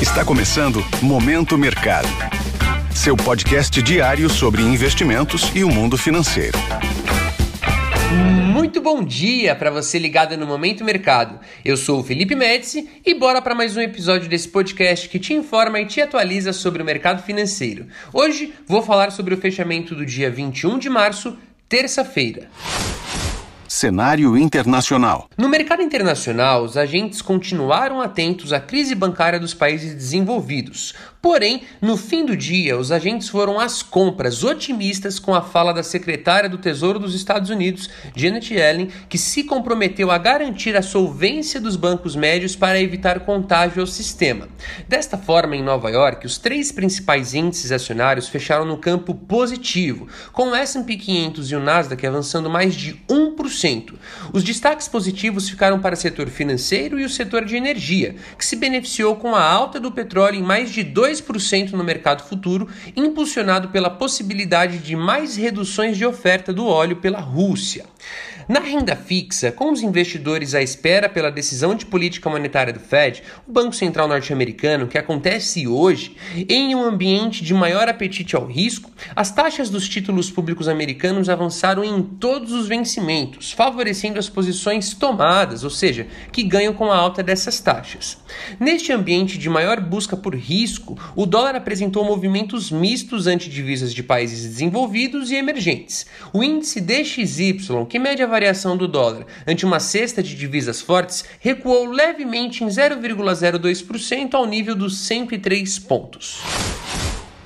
Está começando Momento Mercado. Seu podcast diário sobre investimentos e o mundo financeiro. Muito bom dia para você ligado no Momento Mercado. Eu sou o Felipe Médici e bora para mais um episódio desse podcast que te informa e te atualiza sobre o mercado financeiro. Hoje vou falar sobre o fechamento do dia 21 de março, terça-feira. Cenário internacional. No mercado internacional, os agentes continuaram atentos à crise bancária dos países desenvolvidos. Porém, no fim do dia, os agentes foram às compras otimistas com a fala da secretária do Tesouro dos Estados Unidos, Janet Yellen, que se comprometeu a garantir a solvência dos bancos médios para evitar contágio ao sistema. Desta forma, em Nova York, os três principais índices acionários fecharam no campo positivo, com o S&P 500 e o Nasdaq avançando mais de 1%. Os destaques positivos ficaram para o setor financeiro e o setor de energia, que se beneficiou com a alta do petróleo em mais de 2 2% no mercado futuro, impulsionado pela possibilidade de mais reduções de oferta do óleo pela Rússia. Na renda fixa, com os investidores à espera pela decisão de política monetária do Fed, o Banco Central norte-americano, que acontece hoje, em um ambiente de maior apetite ao risco, as taxas dos títulos públicos americanos avançaram em todos os vencimentos, favorecendo as posições tomadas, ou seja, que ganham com a alta dessas taxas. Neste ambiente de maior busca por risco, o dólar apresentou movimentos mistos ante divisas de países desenvolvidos e emergentes. O índice DXY, que mede a variação do dólar ante uma cesta de divisas fortes recuou levemente em 0,02% ao nível dos 103 pontos.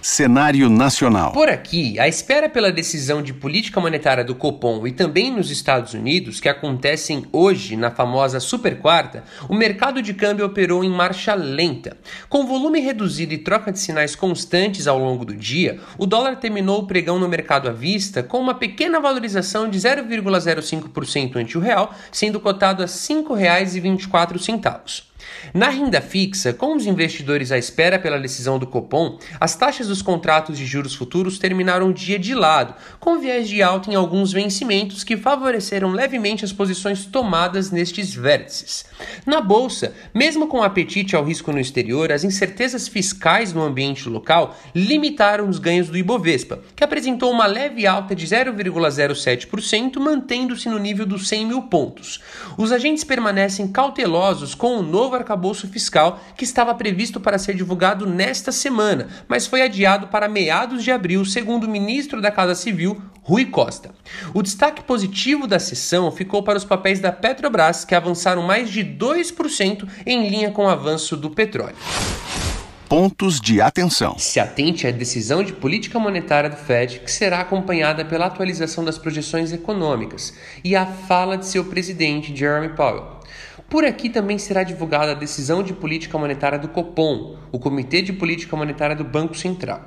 Cenário nacional. Por aqui, a espera pela decisão de política monetária do Copom e também nos Estados Unidos, que acontecem hoje na famosa super quarta, o mercado de câmbio operou em marcha lenta. Com volume reduzido e troca de sinais constantes ao longo do dia, o dólar terminou o pregão no mercado à vista com uma pequena valorização de 0,05% ante o real, sendo cotado a R$ 5,24. Na renda fixa, com os investidores à espera pela decisão do Copom, as taxas dos contratos de juros futuros terminaram o dia de lado, com viés de alta em alguns vencimentos que favoreceram levemente as posições tomadas nestes vértices. Na bolsa, mesmo com apetite ao risco no exterior, as incertezas fiscais no ambiente local limitaram os ganhos do Ibovespa, que apresentou uma leve alta de 0,07%, mantendo-se no nível dos 100 mil pontos. Os agentes permanecem cautelosos com o novo arcabouço fiscal que estava previsto para ser divulgado nesta semana, mas foi adiado para meados de abril, segundo o ministro da Casa Civil, Rui Costa. O destaque positivo da sessão ficou para os papéis da Petrobras, que avançaram mais de 2% em linha com o avanço do petróleo pontos de atenção. Se atente à decisão de política monetária do Fed, que será acompanhada pela atualização das projeções econômicas e a fala de seu presidente, Jeremy Powell. Por aqui também será divulgada a decisão de política monetária do Copom, o Comitê de Política Monetária do Banco Central.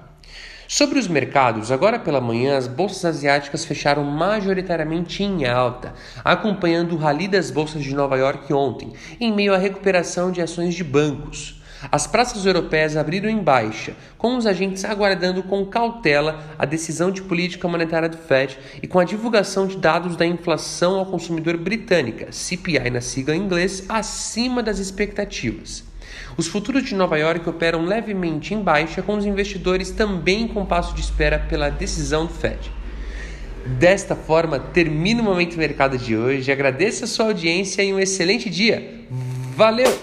Sobre os mercados, agora pela manhã as bolsas asiáticas fecharam majoritariamente em alta, acompanhando o rally das bolsas de Nova York ontem, em meio à recuperação de ações de bancos. As praças europeias abriram em baixa, com os agentes aguardando com cautela a decisão de política monetária do Fed e com a divulgação de dados da inflação ao consumidor britânica, CPI na sigla em inglês, acima das expectativas. Os futuros de Nova York operam levemente em baixa, com os investidores também com passo de espera pela decisão do Fed. Desta forma, termina o Momento Mercado de hoje. Agradeço a sua audiência e um excelente dia. Valeu!